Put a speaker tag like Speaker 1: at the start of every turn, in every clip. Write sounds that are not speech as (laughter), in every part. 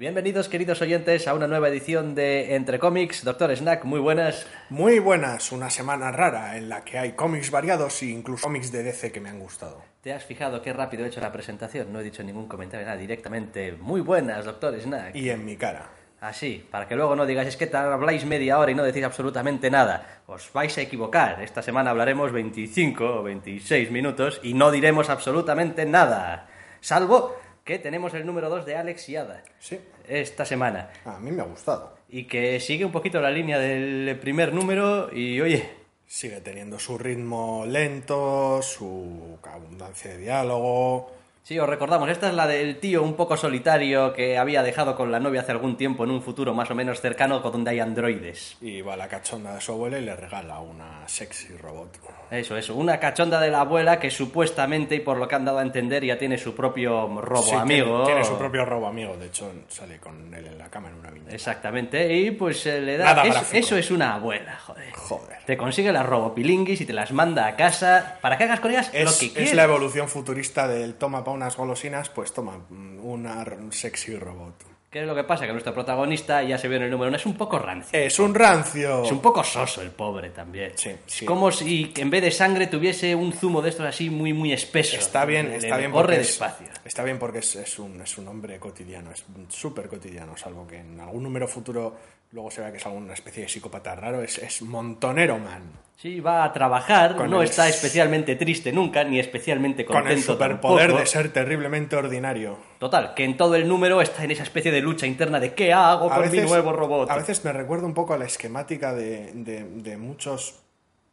Speaker 1: Bienvenidos, queridos oyentes, a una nueva edición de Entre Cómics. Doctor Snack, muy buenas.
Speaker 2: Muy buenas, una semana rara en la que hay cómics variados e incluso cómics de DC que me han gustado.
Speaker 1: ¿Te has fijado qué rápido he hecho la presentación? No he dicho ningún comentario, nada, directamente. Muy buenas, doctor Snack.
Speaker 2: Y en mi cara.
Speaker 1: Así, para que luego no digáis es que habláis media hora y no decís absolutamente nada. Os vais a equivocar. Esta semana hablaremos 25 o 26 minutos y no diremos absolutamente nada. Salvo que tenemos el número 2 de Alex y Ada.
Speaker 2: Sí.
Speaker 1: Esta semana.
Speaker 2: A mí me ha gustado.
Speaker 1: Y que sigue un poquito la línea del primer número y oye.
Speaker 2: Sigue teniendo su ritmo lento, su abundancia de diálogo.
Speaker 1: Sí, os recordamos, esta es la del tío un poco solitario que había dejado con la novia hace algún tiempo en un futuro más o menos cercano donde hay androides.
Speaker 2: Y va la cachonda de su abuela y le regala una sexy robot.
Speaker 1: Eso, eso, una cachonda de la abuela que supuestamente, y por lo que han dado a entender, ya tiene su propio robo
Speaker 2: Sí,
Speaker 1: amigo.
Speaker 2: Tiene, tiene su propio robo amigo, de hecho sale con él en la cama en una viñeta.
Speaker 1: Exactamente, y pues eh, le da...
Speaker 2: Nada
Speaker 1: es-
Speaker 2: gráfico.
Speaker 1: eso es una abuela, joder.
Speaker 2: Joder.
Speaker 1: Te consigue las robopilinguis y te las manda a casa para que hagas con ellas
Speaker 2: Es,
Speaker 1: lo que
Speaker 2: es
Speaker 1: quieras.
Speaker 2: la evolución futurista del toma pa' unas golosinas, pues toma mm, una r- sexy robot.
Speaker 1: ¿Qué es lo que pasa? Que nuestro protagonista, ya se vio en el número uno, es un poco rancio.
Speaker 2: Es un rancio.
Speaker 1: Es un poco soso el pobre también.
Speaker 2: Sí,
Speaker 1: Es como si en vez de sangre tuviese un zumo de estos así muy, muy espeso.
Speaker 2: Está bien,
Speaker 1: Le-
Speaker 2: está
Speaker 1: le
Speaker 2: bien
Speaker 1: Corre
Speaker 2: es,
Speaker 1: despacio.
Speaker 2: está bien porque es, es un, es un hombre cotidiano, es súper cotidiano, salvo que en algún número futuro luego se vea que es alguna especie de psicópata raro, es, es montonero man.
Speaker 1: Sí, va a trabajar,
Speaker 2: Con
Speaker 1: no
Speaker 2: el-
Speaker 1: está especialmente triste nunca, ni especialmente
Speaker 2: Con el
Speaker 1: contento
Speaker 2: superpoder
Speaker 1: tampoco.
Speaker 2: de ser terriblemente ordinario.
Speaker 1: Total, que en todo el número está en esa especie de lucha interna de ¿qué hago con mi
Speaker 2: veces-
Speaker 1: nuevo robot?
Speaker 2: A veces me recuerda un poco a la esquemática de, de- de muchos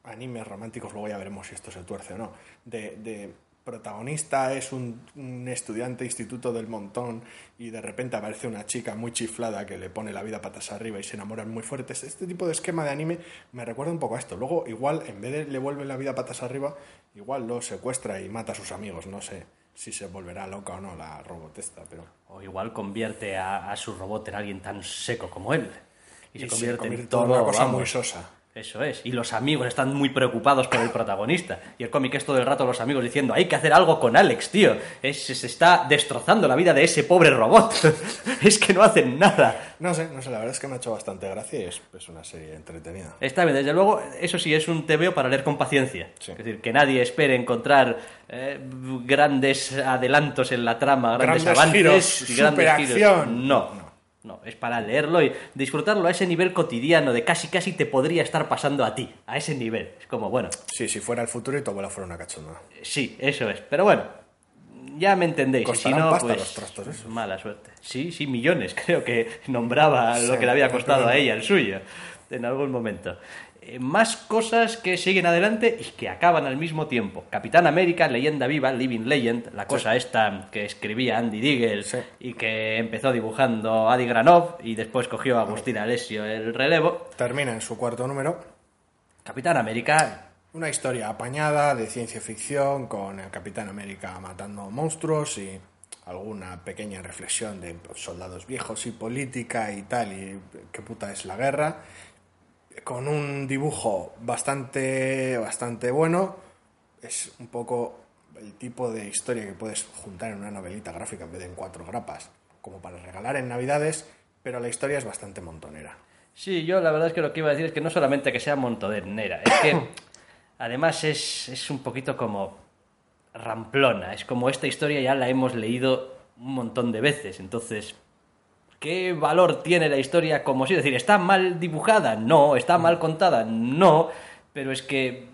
Speaker 2: animes románticos, luego ya veremos si esto se tuerce o no, de, de protagonista es un, un estudiante instituto del montón y de repente aparece una chica muy chiflada que le pone la vida patas arriba y se enamoran muy fuertes. Este tipo de esquema de anime me recuerda un poco a esto. Luego, igual, en vez de le vuelve la vida patas arriba, igual lo secuestra y mata a sus amigos. No sé si se volverá loca o no la robotesta, pero...
Speaker 1: O igual convierte a, a su robot en alguien tan seco como él. Y, se convierte, en
Speaker 2: convierte
Speaker 1: todo,
Speaker 2: en una cosa
Speaker 1: vamos.
Speaker 2: muy sosa.
Speaker 1: Eso es. Y los amigos están muy preocupados por el protagonista. Y el cómic es todo el rato los amigos diciendo, hay que hacer algo con Alex, tío. Es- se está destrozando la vida de ese pobre robot. (laughs) es que no hacen nada.
Speaker 2: No sé, no sé, la verdad es que me ha hecho bastante gracia y es, es una serie entretenida.
Speaker 1: Está bien, desde luego, eso sí es un TVO para leer con paciencia.
Speaker 2: Sí.
Speaker 1: Es decir, que nadie espere encontrar eh, grandes adelantos en la trama, grandes,
Speaker 2: Grandes
Speaker 1: avances
Speaker 2: giros,
Speaker 1: y grandes giros. No, no, es para leerlo y disfrutarlo a ese nivel cotidiano de casi casi te podría estar pasando a ti, a ese nivel. Es como, bueno,
Speaker 2: Sí, si fuera el futuro y tu abuela fuera una cachonda.
Speaker 1: sí, eso es. Pero bueno, ya me entendéis. si no, pues
Speaker 2: los
Speaker 1: mala suerte. Sí, sí, millones. (laughs) Creo que nombraba lo que le había costado
Speaker 2: no.
Speaker 1: a (laughs) ella el suyo en algún momento. Eh, Más cosas que siguen adelante y que acaban al mismo tiempo. Capitán América, leyenda viva, Living Legend, la cosa esta que escribía Andy Diggle
Speaker 2: Sí.
Speaker 1: y que empezó dibujando Adi Granov y después cogió a Agustín Alessio el relevo.
Speaker 2: Termina en su cuarto número.
Speaker 1: Capitán América,
Speaker 2: Una historia apañada de ciencia ficción con el Capitán América matando monstruos y alguna pequeña reflexión de soldados viejos y política y tal y qué puta es la guerra. Con un dibujo bastante, bastante bueno. Es un poco el tipo de historia que puedes juntar en una novelita gráfica en vez de en cuatro grapas, como para regalar en Navidades, pero la historia es bastante montonera.
Speaker 1: Sí, yo la verdad es que lo que iba a decir es que no solamente que sea montonera, es que (coughs) además es, es un poquito como ramplona, es como esta historia ya la hemos leído un montón de veces, entonces, ¿qué valor tiene la historia como si? Es decir, ¿está mal dibujada? No, ¿está mal contada? No, pero es que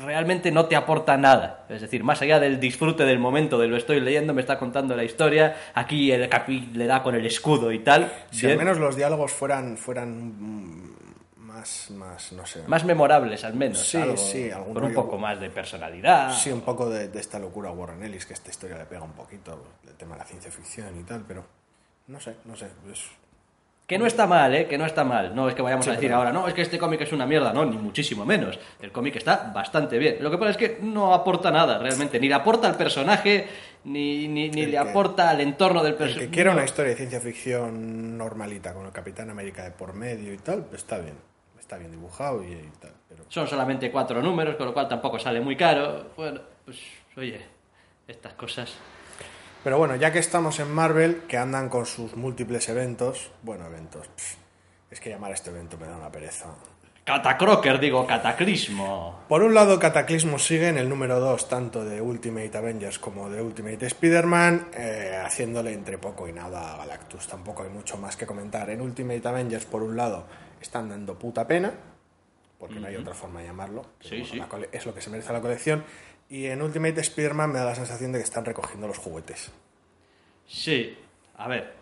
Speaker 1: realmente no te aporta nada. Es decir, más allá del disfrute del momento de lo estoy leyendo, me está contando la historia, aquí el capi le da con el escudo y tal.
Speaker 2: Si
Speaker 1: bien.
Speaker 2: al menos los diálogos fueran, fueran mm, más, más, no sé.
Speaker 1: más memorables al menos.
Speaker 2: Sí,
Speaker 1: algo
Speaker 2: sí, algún
Speaker 1: con un poco más de personalidad.
Speaker 2: Sí, un poco de, de esta locura Warren Ellis, que esta historia le pega un poquito, el tema de la ciencia ficción y tal, pero no sé, no sé. es-
Speaker 1: Que no está mal, ¿eh? Que no está mal. No es que vayamos
Speaker 2: Sí,
Speaker 1: a decir
Speaker 2: pero-
Speaker 1: ahora, no, es que este cómic es una mierda. No, ni muchísimo menos. El cómic está bastante bien. Lo que pasa es que no aporta nada, realmente. Ni le aporta al personaje, ni, ni, ni le
Speaker 2: que-
Speaker 1: aporta al entorno del
Speaker 2: El
Speaker 1: personaje.
Speaker 2: que quiera una historia de ciencia ficción normalita con el Capitán América de por medio y tal, pues está bien. Está bien dibujado y, y tal. Pero
Speaker 1: Son solamente cuatro números, con lo cual tampoco sale muy caro. Bueno, pues oye, estas cosas.
Speaker 2: Pero bueno, ya que estamos en Marvel, que andan con sus múltiples eventos, bueno, eventos, es que llamar a este evento me da una pereza.
Speaker 1: Catacroker, digo, cataclismo.
Speaker 2: Por un lado, Cataclismo sigue en el número 2, tanto de Ultimate Avengers como de Ultimate Spider-Man, eh, haciéndole entre poco y nada a Galactus. Tampoco hay mucho más que comentar. En Ultimate Avengers, por un lado, están dando puta pena, porque no hay otra forma de llamarlo.
Speaker 1: Sí,
Speaker 2: bueno,
Speaker 1: sí.
Speaker 2: es lo que se merece la colección. Y en Ultimate Spider-Man me da la sensación de que están recogiendo los juguetes.
Speaker 1: Sí, a ver.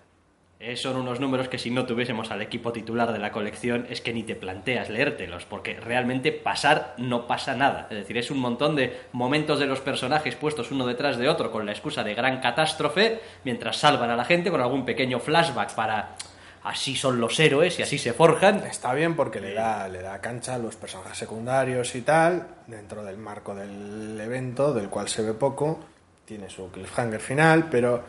Speaker 1: eh, son unos números que si no tuviésemos al equipo titular de la colección es que ni te planteas leértelos, porque realmente pasar no pasa nada. Es decir, es un montón de momentos de los personajes puestos uno detrás de otro con la excusa de gran catástrofe, mientras salvan a la gente con algún pequeño flashback para... Así son los héroes y así se forjan.
Speaker 2: Está bien porque le da, le da cancha a los personajes secundarios y tal, dentro del marco del evento, del cual se ve poco. Tiene su cliffhanger final, pero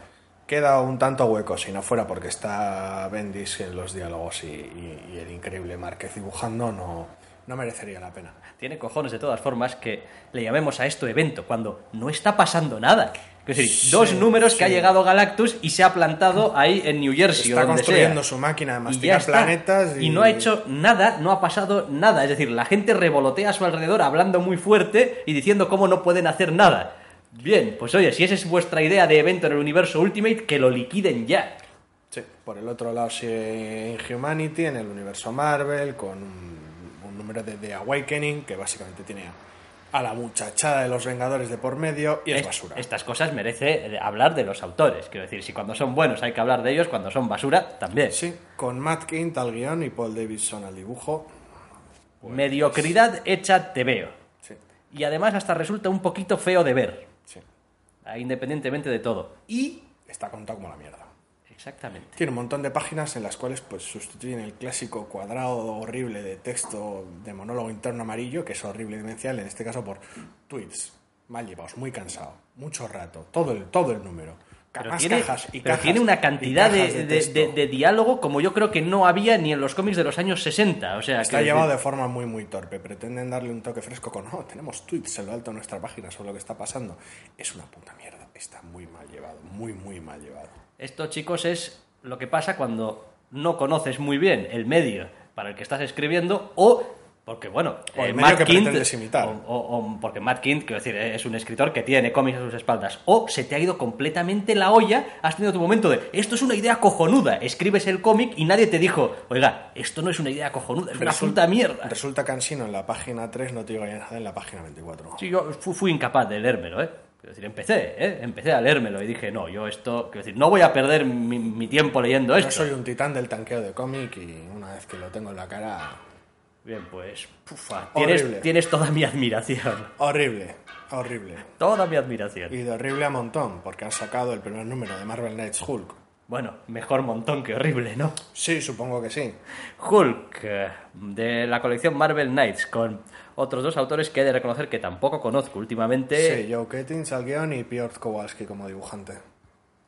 Speaker 2: queda un tanto hueco, si no fuera porque está Bendis en los diálogos y, y- y el increíble Márquez dibujando, no, no merecería la pena.
Speaker 1: Tiene cojones de todas formas que le llamemos a esto evento cuando no está pasando nada. Es decir,
Speaker 2: Sí,
Speaker 1: dos números que ha
Speaker 2: sí.
Speaker 1: llegado Galactus y se ha plantado ahí en New Jersey
Speaker 2: Está
Speaker 1: o donde
Speaker 2: construyendo
Speaker 1: sea.
Speaker 2: su máquina de masticar planetas y-
Speaker 1: y no ha hecho nada, no ha pasado nada. Es decir, la gente revolotea a su alrededor hablando muy fuerte y diciendo cómo no pueden hacer nada. Bien, pues oye, si esa es vuestra idea de evento en el universo Ultimate, que lo liquiden ya.
Speaker 2: Sí, por el otro lado sigue Inhumanity en el universo Marvel con un, un número de The Awakening que básicamente tiene a, la muchachada de los Vengadores de por medio y es,
Speaker 1: Es-
Speaker 2: basura.
Speaker 1: Estas cosas merece eh, hablar de los autores. Quiero decir, si cuando son buenos hay que hablar de ellos, cuando son basura, también.
Speaker 2: Sí, con Matt Kint al guion y Paul Davidson al dibujo.
Speaker 1: Mediocridad hecha te veo.
Speaker 2: Sí,
Speaker 1: Y además hasta resulta un poquito feo de ver,
Speaker 2: sí.
Speaker 1: independientemente de todo. Y...
Speaker 2: Está contado como la mierda.
Speaker 1: Exactamente.
Speaker 2: Tiene un montón de páginas en las cuales pues sustituyen el clásico cuadrado horrible de texto de monólogo interno amarillo, que es horrible y demencial, en este caso por tweets mal llevados, muy cansado, mucho rato, todo el, todo el número.
Speaker 1: Pero
Speaker 2: más
Speaker 1: tiene,
Speaker 2: cajas y
Speaker 1: pero
Speaker 2: cajas
Speaker 1: tiene una cantidad de,
Speaker 2: cajas
Speaker 1: de-
Speaker 2: texto.
Speaker 1: de- de diálogo como yo creo que no había ni en los cómics de los años 60. O sea,
Speaker 2: Está
Speaker 1: que-
Speaker 2: llevado de forma muy muy torpe. Pretenden darle un toque fresco con, no, tenemos tweets en lo alto de nuestra página sobre lo que está pasando. Es una puta mierda. Está muy mal llevado, muy muy mal llevado.
Speaker 1: Esto, chicos, es lo que pasa cuando no conoces muy bien el medio para el que estás escribiendo o porque, bueno,
Speaker 2: O el
Speaker 1: eh, Matt
Speaker 2: que imitar.
Speaker 1: O, porque Matt Kindt, quiero decir, es un escritor que tiene cómics a sus espaldas. O se te ha ido completamente la olla, has tenido tu momento de, esto es una idea cojonuda, escribes el cómic y nadie te dijo, oiga, esto no es una idea cojonuda, es una puta mierda.
Speaker 2: Resulta cansino en la página 3, no te digo nada en la página 24.
Speaker 1: Sí, yo fu- fui, incapaz de leérmelo, ¿eh? Quiero decir, empecé, ¿eh? Empecé a leérmelo y dije, no, yo esto, quiero decir, no voy a perder mi, mi tiempo leyendo
Speaker 2: Yo
Speaker 1: esto.
Speaker 2: soy un titán del tanqueo de cómic y una vez que lo tengo en la cara,
Speaker 1: Bien, pues, pufa, tienes, tienes toda mi admiración.
Speaker 2: horrible, horrible.
Speaker 1: Toda mi admiración.
Speaker 2: Y de horrible a montón, porque han sacado el primer número de Marvel Knights Hulk.
Speaker 1: Bueno, mejor montón que horrible, ¿no?
Speaker 2: Sí, supongo que sí.
Speaker 1: Hulk, eh, de la colección Marvel Knights, con otros dos autores que he de reconocer que tampoco conozco últimamente.
Speaker 2: Sí, Joe Kettins al guion y Piotr Kowalski como dibujante.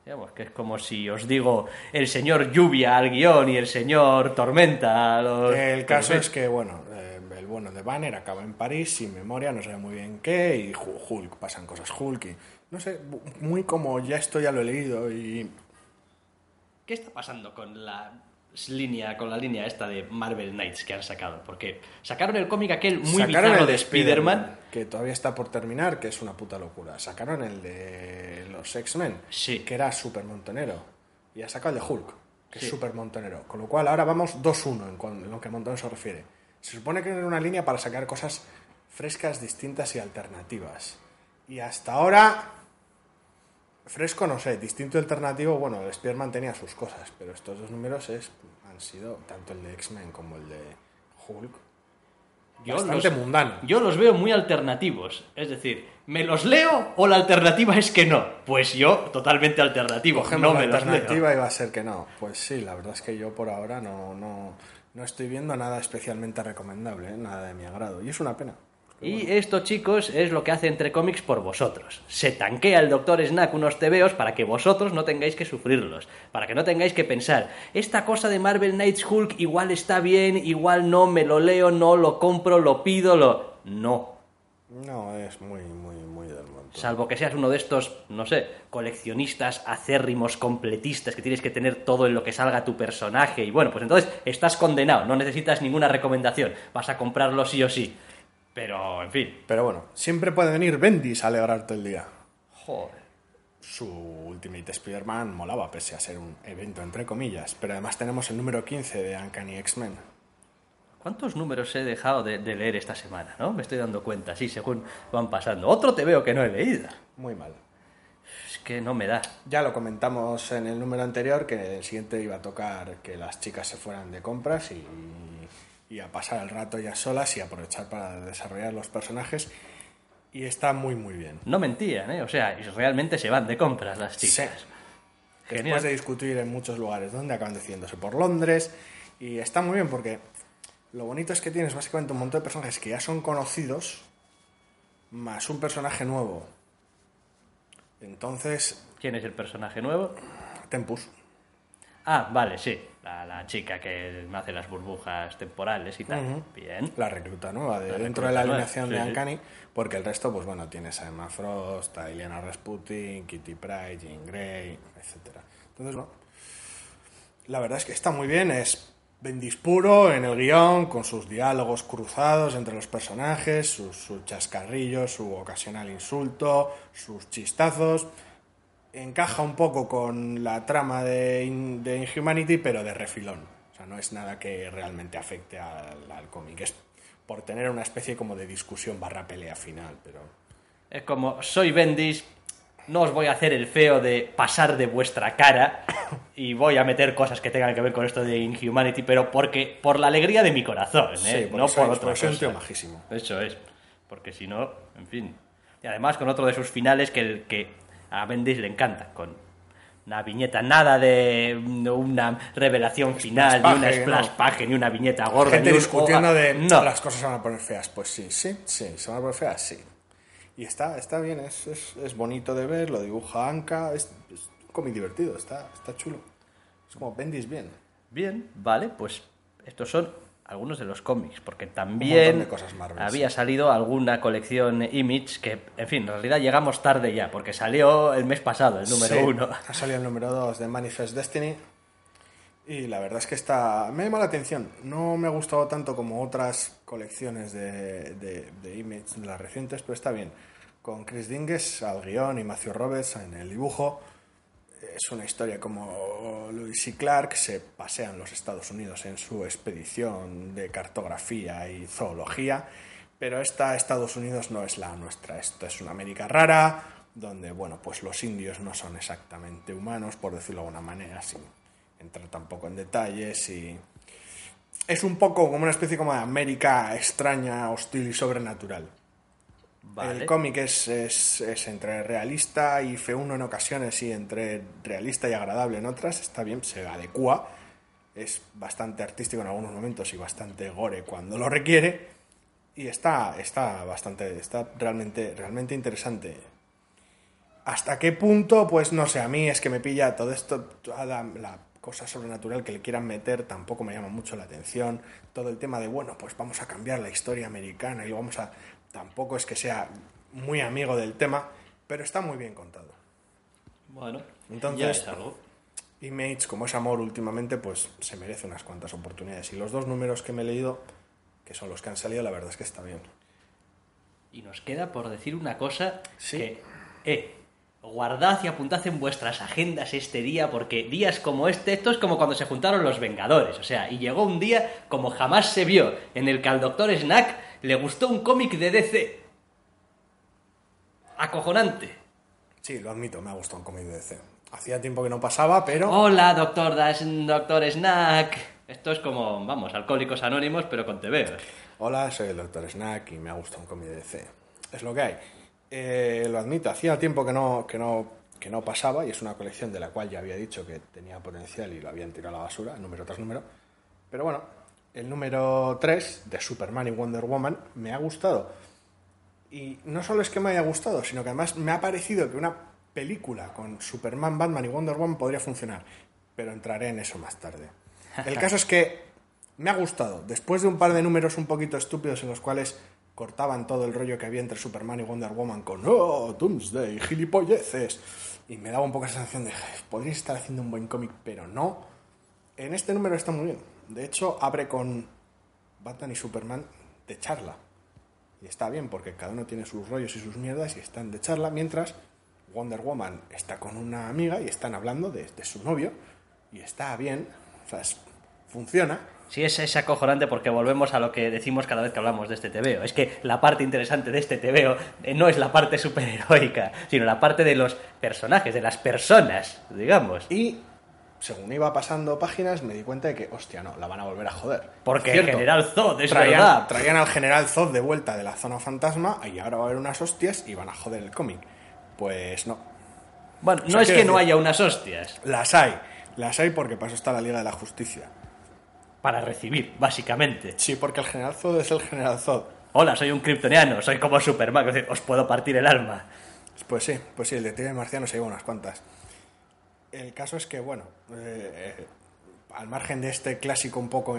Speaker 1: Digamos que es como si os digo el señor Lluvia al guion y el señor Tormenta a los...
Speaker 2: El caso es que, bueno, eh, el bueno de Banner acaba en París sin memoria, no sabe muy bien qué, y Hu- Hulk, pasan cosas Hulk y, no sé, muy como ya esto ya lo he leído y
Speaker 1: ¿Qué está pasando con la línea, con la línea esta de Marvel Knights que han sacado? Porque sacaron el cómic aquel muy
Speaker 2: sacaron
Speaker 1: bizarro
Speaker 2: el
Speaker 1: de Spider-Man.
Speaker 2: que todavía está por terminar, que es una puta locura. Sacaron el de los X-Men,
Speaker 1: Sí.
Speaker 2: que era súper montonero, y ha sacado el de Hulk, que
Speaker 1: Sí.
Speaker 2: es súper montonero. Con lo cual ahora vamos 2-1 en, lo que a montonero se refiere. Se supone que era una línea para sacar cosas frescas, distintas y alternativas. Y hasta ahora Fresco, no sé, distinto y alternativo, bueno, el Spider-Man tenía sus cosas, pero estos dos números es, han sido, tanto el de X-Men como el de Hulk,
Speaker 1: Yo
Speaker 2: bastante
Speaker 1: los-
Speaker 2: mundano.
Speaker 1: Yo los veo muy alternativos. Es decir, ¿me los leo o la alternativa es que no? Pues yo, totalmente alternativo.
Speaker 2: Cogemos
Speaker 1: no
Speaker 2: la
Speaker 1: me los leo.
Speaker 2: alternativa va a ser que no. Pues sí, la verdad es que yo por ahora no, no, no estoy viendo nada especialmente recomendable, ¿eh? nada de mi agrado. Y es una pena.
Speaker 1: Y esto, chicos, es lo que hace Entre Cómics por vosotros. Se tanquea el Doctor Snack unos tebeos para que vosotros no tengáis que sufrirlos. Para que no tengáis que pensar, esta cosa de Marvel Knights Hulk igual está bien, igual no, me lo leo, no, lo compro, lo pido, lo... No.
Speaker 2: No, es muy, muy, muy del montón.
Speaker 1: Salvo que seas uno de estos, no sé, coleccionistas acérrimos, completistas, que tienes que tener todo en lo que salga tu personaje. Y bueno, pues entonces estás condenado, no necesitas ninguna recomendación. Vas a comprarlo sí o sí. Pero, en fin.
Speaker 2: Pero bueno, siempre puede venir Bendis a alegrarte el día.
Speaker 1: Joder.
Speaker 2: Su Ultimate Spider-Man molaba, pese a ser un evento entre comillas. Pero además tenemos el número 15 de Uncanny X-Men.
Speaker 1: ¿Cuántos números he dejado de, de leer esta semana? ¿no? Me estoy dando cuenta, sí, según van pasando. Otro te veo que no he leído.
Speaker 2: Muy mal.
Speaker 1: Es que no me da.
Speaker 2: Ya lo comentamos en el número anterior que el siguiente iba a tocar que las chicas se fueran de compras y, y a pasar el rato ya solas y aprovechar para desarrollar los personajes. Y está muy, muy bien.
Speaker 1: No mentían, ¿eh? O sea, realmente se van de compras las chicas.
Speaker 2: Sí.
Speaker 1: Genial.
Speaker 2: Después de discutir en muchos lugares donde acaban decidiéndose por Londres. Y está muy bien porque lo bonito es que tienes básicamente un montón de personajes que ya son conocidos, más un personaje nuevo. Entonces,
Speaker 1: ¿Quién es el personaje nuevo?
Speaker 2: Tempus.
Speaker 1: Ah, vale, sí. La, la chica que me hace las burbujas temporales y tal. Bien.
Speaker 2: La recluta nueva de
Speaker 1: La
Speaker 2: dentro de la
Speaker 1: nueva,
Speaker 2: alineación
Speaker 1: sí,
Speaker 2: de
Speaker 1: sí.
Speaker 2: Uncanny, porque el resto, pues bueno, tienes a Emma Frost, a Ileana Rasputin, Kitty Pryde, Jean Grey, etcétera. Entonces, bueno, la verdad es que está muy bien, es Bendis puro en el guion, con sus diálogos cruzados entre los personajes, sus, sus chascarrillos, su ocasional insulto, sus chistazos. Encaja un poco con la trama de, In- de Inhumanity, pero de refilón. O sea, no es nada que realmente afecte al, al cómic. Es por tener una especie como de discusión barra pelea final, pero...
Speaker 1: Es como, soy Bendis, no os voy a hacer el feo de pasar de vuestra cara y voy a meter cosas que tengan que ver con esto de Inhumanity, pero porque por la alegría de mi corazón, ¿eh?
Speaker 2: Sí,
Speaker 1: no por otra
Speaker 2: un
Speaker 1: cosa.
Speaker 2: majísimo.
Speaker 1: Eso es, porque si no, en fin. Y además con otro de sus finales que, el, que a Bendis le encanta, con una viñeta, nada de una revelación final, ni una splash page, ni una viñeta gorda,
Speaker 2: Gente
Speaker 1: ni un
Speaker 2: discutiendo de
Speaker 1: No,
Speaker 2: las cosas se van a poner feas. Pues sí, sí, sí, se van a poner feas, sí. Y está, está bien, es, es, es bonito de ver, lo dibuja Anka, es, es cómic divertido, está, está chulo. Es como Bendis bien.
Speaker 1: Bien, vale, pues estos son algunos de los cómics, porque también
Speaker 2: de cosas Marvel,
Speaker 1: había salido alguna colección Image que, en fin, en realidad llegamos tarde ya, porque salió el mes pasado, el número
Speaker 2: Sí,
Speaker 1: uno.
Speaker 2: Ha salido el número 2 de Manifest Destiny. Y la verdad es que está. Me llama la atención. No me ha gustado tanto como otras colecciones de, de, de Image, de las recientes, pero está bien. Con Chris Dinges al guion y Matthew Roberts en el dibujo. Es una historia como Lewis y Clark se pasean los Estados Unidos en su expedición de cartografía y zoología, pero esta Estados Unidos no es la nuestra, esta es una América rara, donde bueno, pues los indios no son exactamente humanos, por decirlo de alguna manera, sin entrar tampoco en detalles y es un poco como una especie como de América extraña, hostil y sobrenatural. El cómic es, es, entre realista y feuno en ocasiones y entre realista y agradable en otras. Está bien, se adecua. Es bastante artístico en algunos momentos y bastante gore cuando lo requiere. Y está, está bastante, está realmente, realmente interesante. ¿Hasta qué punto? Pues no sé, a mí es que me pilla todo esto, toda la cosa sobrenatural que le quieran meter, tampoco me llama mucho la atención. Todo el tema de, bueno, pues vamos a cambiar la historia americana y vamos a... Tampoco es que sea muy amigo del tema, pero está muy bien contado.
Speaker 1: Bueno,
Speaker 2: Entonces-
Speaker 1: ya es algo.
Speaker 2: Image, como es amor últimamente, pues se merece unas cuantas oportunidades. Y los dos números que me he leído, que son los que han salido, la verdad es que está bien.
Speaker 1: Y nos queda por decir una cosa
Speaker 2: Sí.
Speaker 1: que, eh, guardad y apuntad en vuestras agendas este día, porque días como este, esto es como cuando se juntaron los Vengadores, o sea, y llegó un día como jamás se vio, en el que al Doctor Snack le gustó un cómic de DC. Acojonante.
Speaker 2: Sí, lo admito, me ha gustado un cómic de DC. Hacía tiempo que no pasaba, pero...
Speaker 1: Hola, Doctor, Das- Doctor Snack. Esto es como, vamos, Alcohólicos Anónimos, pero con TVOs.
Speaker 2: Hola, soy el Dr. Snack y me ha gustado un cómic de DC. Es lo que hay. Eh, lo admito, hacía tiempo que no, que, no, que no pasaba y es una colección de la cual ya había dicho que tenía potencial y lo habían tirado a la basura, número tras número. Pero bueno, el número 3 de Superman y Wonder Woman me ha gustado. Y no solo es que me haya gustado, sino que además me ha parecido que una película con Superman, Batman y Wonder Woman podría funcionar. Pero entraré en eso más tarde. El caso es que me ha gustado. Después de un par de números un poquito estúpidos en los cuales cortaban todo el rollo que había entre Superman y Wonder Woman con ¡Oh, Doomsday, gilipolleces! Y me daba un poco esa sensación de podría estar haciendo un buen cómic, pero no. En este número está muy bien. De hecho, abre con Batman y Superman de charla. Y está bien porque cada uno tiene sus rollos y sus mierdas y están de charla, mientras Wonder Woman está con una amiga y están hablando de, de su novio y está bien, o sea, es- funciona.
Speaker 1: Sí, es, es acojonante porque volvemos a lo que decimos cada vez que hablamos de este TVO. Es que la parte interesante de este TVO eh, no es la parte superheroica, sino la parte de los personajes, de las personas, digamos.
Speaker 2: Y según iba pasando páginas me di cuenta de que, hostia, no, la van a volver a joder.
Speaker 1: Porque
Speaker 2: Cierto,
Speaker 1: General Zod, es
Speaker 2: traían,
Speaker 1: verdad.
Speaker 2: traían al general Zod de vuelta de la zona fantasma y ahora va a haber unas hostias y van a joder el cómic. Pues no.
Speaker 1: Bueno,
Speaker 2: O
Speaker 1: no es que no haya unas hostias
Speaker 2: Las hay. Las hay porque pasó está la Liga de la Justicia.
Speaker 1: para recibir, básicamente.
Speaker 2: Sí, porque el general Zod es el general Zod.
Speaker 1: Hola, soy un kryptoniano, soy como Superman, es decir, os puedo partir el alma.
Speaker 2: Pues sí, pues sí, el detective marciano se lleva unas cuantas. El caso es que, bueno, eh, al margen de este clásico un poco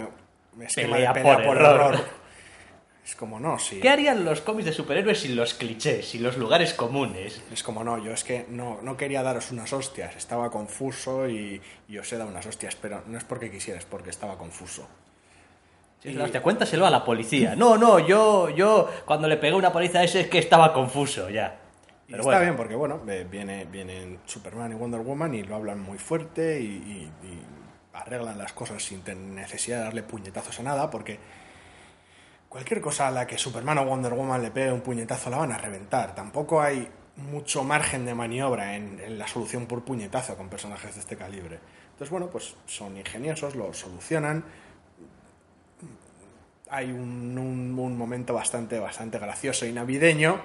Speaker 2: esquema
Speaker 1: Pelea
Speaker 2: de pelea
Speaker 1: por
Speaker 2: por,
Speaker 1: error.
Speaker 2: error, es como no, sí.
Speaker 1: ¿Qué harían los cómics de superhéroes sin los clichés, sin los lugares comunes?
Speaker 2: Es como no, yo es que no, no quería daros unas hostias, estaba confuso y, y os he dado unas hostias, pero no es porque quisiera, es porque estaba confuso.
Speaker 1: Sí, la hostia, cuéntaselo a la policía. No, no, yo, yo, cuando le pegué una paliza a ese es que estaba confuso ya.
Speaker 2: Y
Speaker 1: Pero
Speaker 2: está
Speaker 1: bueno.
Speaker 2: bien porque, bueno, viene, vienen Superman y Wonder Woman y lo hablan muy fuerte y, y- y arreglan las cosas sin necesidad de darle puñetazos a nada porque cualquier cosa a la que Superman o Wonder Woman le pegue un puñetazo la van a reventar. Tampoco hay mucho margen de maniobra en, en la solución por puñetazo con personajes de este calibre. Entonces, bueno, pues son ingeniosos, lo solucionan. Hay un, un- un momento bastante, bastante gracioso y navideño.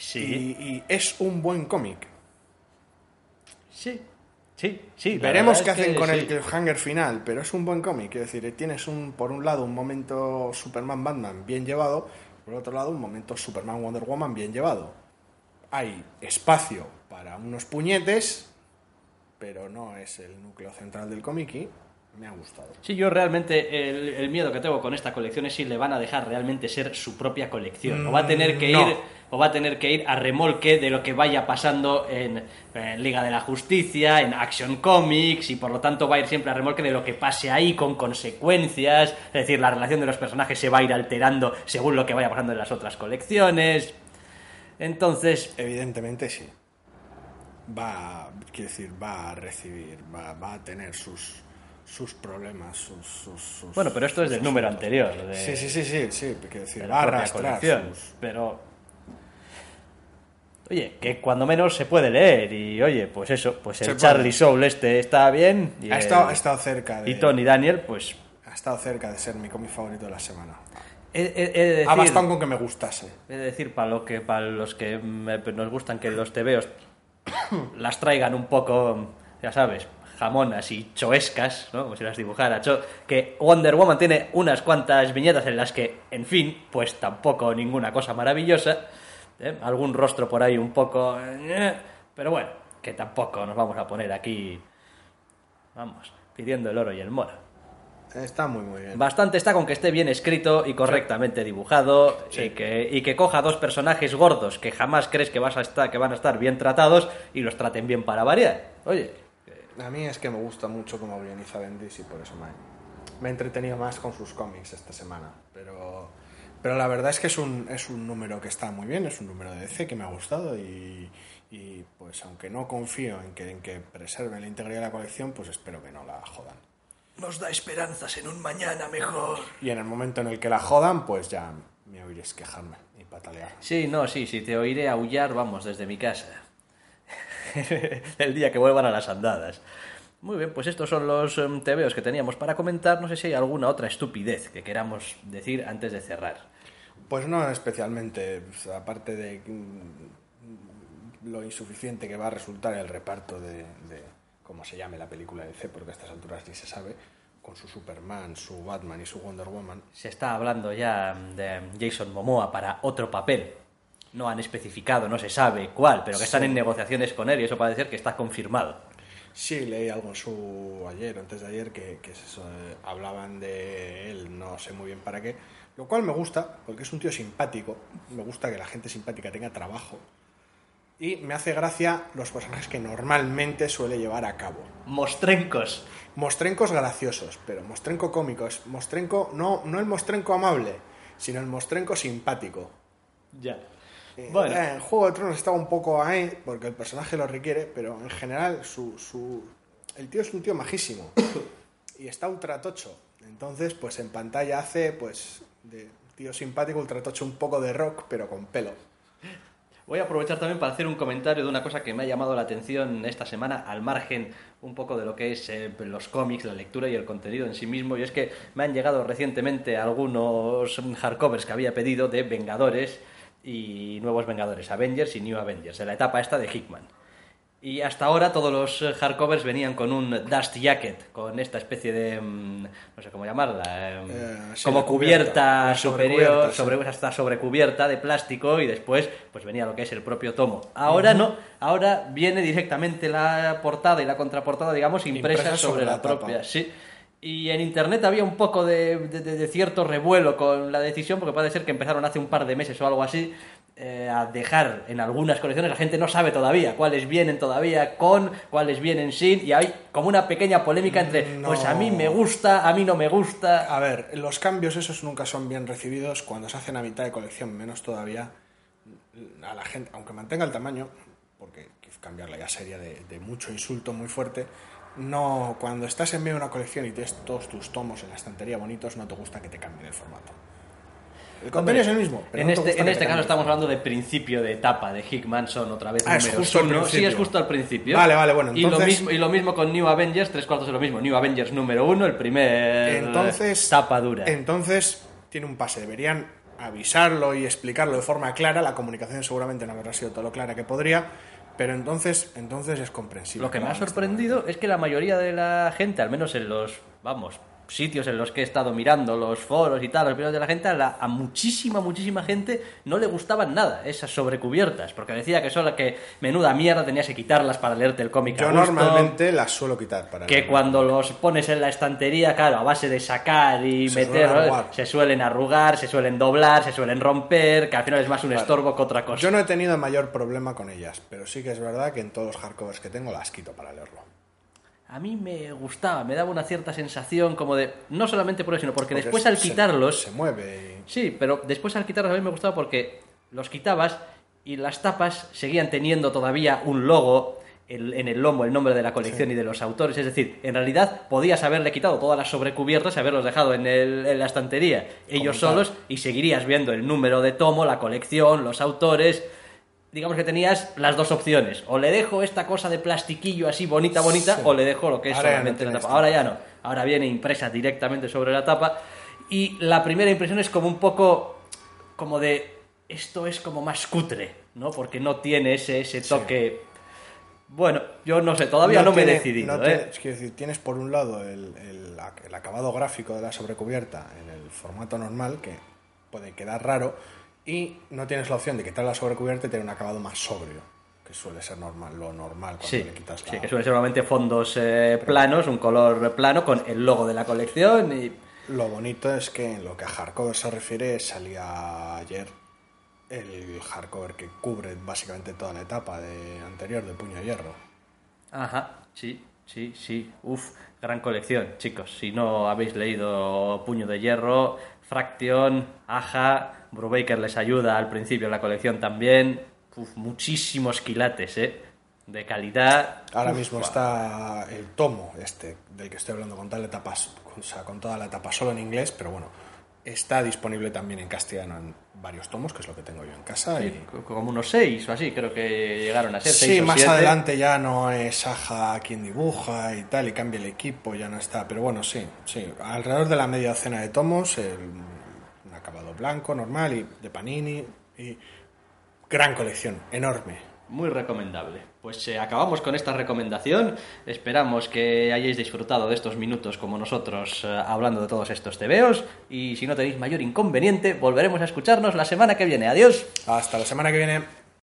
Speaker 1: Sí,
Speaker 2: Y, y es un buen cómic.
Speaker 1: sí, sí, sí.
Speaker 2: Veremos qué hacen
Speaker 1: que
Speaker 2: con
Speaker 1: sí.
Speaker 2: el cliffhanger final, pero es un buen cómic. Es decir, tienes un, por un lado un momento Superman-Batman bien llevado, por otro lado un momento Superman-Wonder Woman bien llevado. Hay espacio para unos puñetes, pero no es el núcleo central del cómic me ha gustado.
Speaker 1: Sí, yo realmente el, el miedo que tengo con esta colección es si le van a dejar realmente ser su propia colección. O va a tener que
Speaker 2: Mm, no.
Speaker 1: ir, o va a tener que ir a remolque de lo que vaya pasando en, en Liga de la Justicia, en Action Comics, y por lo tanto va a ir siempre a remolque de lo que pase ahí con consecuencias. Es decir, la relación de los personajes se va a ir alterando según lo que vaya pasando en las otras colecciones. Entonces,
Speaker 2: Evidentemente sí. Va, quiero decir, va a recibir, va, va a tener sus, sus problemas, sus, sus- sus-
Speaker 1: bueno, pero esto es del número anterior. de-
Speaker 2: Sí, sí, sí, sí, sí, quiero decir,
Speaker 1: de
Speaker 2: va a arrastrar sus-
Speaker 1: Pero. Oye, que cuando menos se puede leer. Y oye, pues eso, pues
Speaker 2: Se
Speaker 1: el
Speaker 2: puede.
Speaker 1: Charlie Soul este está bien. Y,
Speaker 2: Ha
Speaker 1: el-
Speaker 2: estado, ha estado cerca de,
Speaker 1: y Tony Daniel, pues.
Speaker 2: ha estado cerca de ser mi cómic favorito de la semana.
Speaker 1: He, he- he de
Speaker 2: Ha
Speaker 1: decir,
Speaker 2: bastado con que me gustase.
Speaker 1: he de decir para, lo que, para los que me- nos gustan que los tebeos las traigan un poco, ya sabes, jamonas y choescas, ¿no? Como si las dibujara. cho- que Wonder Woman tiene unas cuantas viñetas en las que, en fin, pues tampoco ninguna cosa maravillosa. ¿eh? Algún rostro por ahí un poco... eh, pero bueno, que tampoco nos vamos a poner aquí, vamos, pidiendo el oro y el moro.
Speaker 2: Está muy, muy bien.
Speaker 1: Bastante está con que esté bien escrito y correctamente dibujado y, que, y que coja dos personajes gordos que jamás crees que, vas a estar, que van a estar bien tratados y los traten bien para variar. Oye,
Speaker 2: A mí es que me gusta mucho cómo guioniza Bendis y por eso me, me he entretenido más con sus cómics esta semana. Pero, pero la verdad es que es un, es un número que está muy bien, es un número de DC que me ha gustado y, y, pues aunque no confío en que, en que preserven la integridad de la colección, pues espero que no la jodan.
Speaker 1: nos da esperanzas en un mañana mejor.
Speaker 2: Y en el momento en el que la jodan, pues ya me oiréis quejarme y patalear.
Speaker 1: Sí, no, sí, sí, te oiré aullar, vamos, desde mi casa. (laughs) El día que vuelvan a las andadas. Muy bien, pues estos son los em, tebeos que teníamos para comentar. No sé si hay alguna otra estupidez que queramos decir antes de cerrar.
Speaker 2: Pues no especialmente, pues, aparte de mm, lo insuficiente que va a resultar el reparto de, de cómo se llame la película de C, porque a estas alturas ni se sabe, con su Superman, su Batman y su Wonder Woman.
Speaker 1: Se está hablando ya de Jason Momoa para otro papel. No han especificado, no se sabe cuál, pero que están
Speaker 2: Sí.
Speaker 1: en negociaciones con él y eso parece ser que está confirmado.
Speaker 2: Sí, leí algo en su ayer, antes de ayer, que, que es eso, eh, hablaban de él, no sé muy bien para qué, lo cual me gusta, porque es un tío simpático, me gusta que la gente simpática tenga trabajo, y me hace gracia los personajes que normalmente suele llevar a cabo.
Speaker 1: Mostrencos.
Speaker 2: Mostrencos graciosos, pero mostrenco cómicos, mostrenco, no, no el mostrenco amable, sino el mostrenco simpático.
Speaker 1: Ya.
Speaker 2: Eh,
Speaker 1: Bueno.
Speaker 2: eh, en Juego de Tronos estaba un poco ahí, porque el personaje lo requiere, pero en general su, su... el tío es un tío majísimo y está ultratocho. Entonces, pues en pantalla hace, pues, de tío simpático, ultratocho, un poco de rock, pero con pelo.
Speaker 1: Voy a aprovechar también para hacer un comentario de una cosa que me ha llamado la atención esta semana, al margen un poco de lo que es eh, los cómics, la lectura y el contenido en sí mismo. Y es que me han llegado recientemente algunos hardcovers que había pedido de Vengadores y Nuevos Vengadores, Avengers y New Avengers, de la etapa esta de Hickman. Y hasta ahora todos los eh, hardcovers venían con un dust jacket, con esta especie de, mm, no sé cómo llamarla, em,
Speaker 2: Eh, sí,
Speaker 1: como
Speaker 2: cubierta,
Speaker 1: cubierta superior,
Speaker 2: sobrecubierta, sí.
Speaker 1: sobre hasta sobrecubierta de plástico y después pues venía lo que es el propio tomo. Ahora no, ahora viene directamente la portada y la contraportada, digamos, Impresas sobre,
Speaker 2: sobre
Speaker 1: la,
Speaker 2: la
Speaker 1: propia. Sí. Y en internet había un poco de, de- cierto revuelo con la decisión, porque parece ser que empezaron hace un par de meses o algo así eh, a dejar en algunas colecciones. La gente no sabe todavía cuáles vienen todavía con, cuáles vienen sin, y hay como una pequeña polémica entre,
Speaker 2: No.
Speaker 1: pues a mí me gusta, a mí no me gusta.
Speaker 2: A ver, los cambios esos nunca son bien recibidos cuando se hacen a mitad de colección, menos todavía a la gente, aunque mantenga el tamaño, porque cambiarla ya sería de, de mucho insulto muy fuerte. No, cuando estás en medio de una colección y tienes todos tus tomos en la estantería bonitos, no te gusta que te cambien el formato. El contenido es el mismo. Pero
Speaker 1: en
Speaker 2: no
Speaker 1: este, en este
Speaker 2: te
Speaker 1: caso estamos hablando de principio de etapa de Hickman, son otra vez
Speaker 2: Ah, es justo
Speaker 1: uno. Sí, es justo al principio.
Speaker 2: Vale, vale, bueno,
Speaker 1: Y lo, mismo, y lo mismo con New Avengers, tres cuartos de lo mismo. New Avengers número uno, el primer
Speaker 2: Entonces,
Speaker 1: tapa dura.
Speaker 2: entonces tiene un pase. Deberían avisarlo y explicarlo de forma clara. La comunicación seguramente no habrá sido todo lo clara que podría, pero entonces, entonces es comprensible.
Speaker 1: Lo que me ha sorprendido es que la mayoría de la gente, al menos en los, vamos, sitios en los que he estado mirando, los foros y tal, los opiniones de la gente, a, la- a muchísima, muchísima gente no le gustaban nada esas sobrecubiertas, porque decía que solo que menuda mierda tenías que quitarlas para leerte el cómic a
Speaker 2: Yo
Speaker 1: gusto.
Speaker 2: normalmente las suelo quitar para
Speaker 1: que cuando los pones en la estantería, claro, a base de sacar y
Speaker 2: Se
Speaker 1: meter,
Speaker 2: suelen
Speaker 1: se suelen arrugar, se suelen doblar, se suelen romper, que al final es más un estorbo que otra cosa.
Speaker 2: Yo no he tenido mayor problema con ellas, pero sí que es verdad que en todos los hardcovers que tengo las quito para leerlo.
Speaker 1: A mí me gustaba, me daba una cierta sensación como de, no solamente por eso, sino porque,
Speaker 2: Porque
Speaker 1: después al
Speaker 2: se-
Speaker 1: quitarlos,
Speaker 2: Se, mueve. y-
Speaker 1: sí, pero después al quitarlos a mí me gustaba porque los quitabas y las tapas seguían teniendo todavía un logo el- en el lomo, el nombre de la colección y de los autores. Es decir, en realidad podías haberle quitado todas las sobrecubiertas y haberlos dejado en, el- en la estantería ellos solos y seguirías viendo el número de tomo, la colección, los autores. Digamos que tenías las dos opciones. O le dejo esta cosa de plastiquillo así bonita, bonita,
Speaker 2: Sí.
Speaker 1: o le dejo lo que es
Speaker 2: Ahora ya no
Speaker 1: solamente la tapa. Ahora ya no. Ahora viene impresa directamente sobre la tapa. Y la primera impresión es como un poco como de esto es como más cutre, ¿no? Porque no tiene ese, ese toque. Bueno, yo no sé, todavía no, me he decidido,
Speaker 2: no
Speaker 1: ¿eh?
Speaker 2: es decir, tienes por un lado el, el- el acabado gráfico de la sobrecubierta en el formato normal, que puede quedar raro, y no tienes la opción de quitar la sobrecubierta y tener un acabado más sobrio, que suele ser normal, lo normal cuando
Speaker 1: Sí,
Speaker 2: le quitas la...
Speaker 1: sí, que suelen ser normalmente fondos eh, planos, un color plano con el logo de la colección y
Speaker 2: Lo bonito es que en lo que a hardcover se refiere, salía ayer el hardcover que cubre básicamente toda la etapa de anterior de Puño de Hierro.
Speaker 1: Ajá, sí, sí, sí. Uf, gran colección, chicos. Si no habéis leído Puño de Hierro, Fraction, Aja, Brubaker les ayuda al principio en la colección también. Uf, muchísimos quilates, ¿eh? De calidad.
Speaker 2: Ahora
Speaker 1: Uf,
Speaker 2: mismo está el tomo este del que estoy hablando con toda la etapa, o sea, con toda la etapa solo en inglés, pero bueno, Está disponible también en castellano en varios tomos, que es lo que tengo yo en casa. y...
Speaker 1: Como unos seis o así, creo que llegaron a ser seis
Speaker 2: Sí, más
Speaker 1: siete.
Speaker 2: adelante ya no es Saja quien dibuja y tal, y cambia el equipo, ya no está. Pero bueno, sí, sí. Alrededor de la media docena de tomos, el- blanco, normal, y de Panini, y gran colección, enorme.
Speaker 1: Muy recomendable. Pues eh, acabamos con esta recomendación. Esperamos que hayáis disfrutado de estos minutos como nosotros eh, hablando de todos estos tebeos. Y si no tenéis mayor inconveniente, volveremos a escucharnos la semana que viene. Adiós.
Speaker 2: Hasta la semana que viene.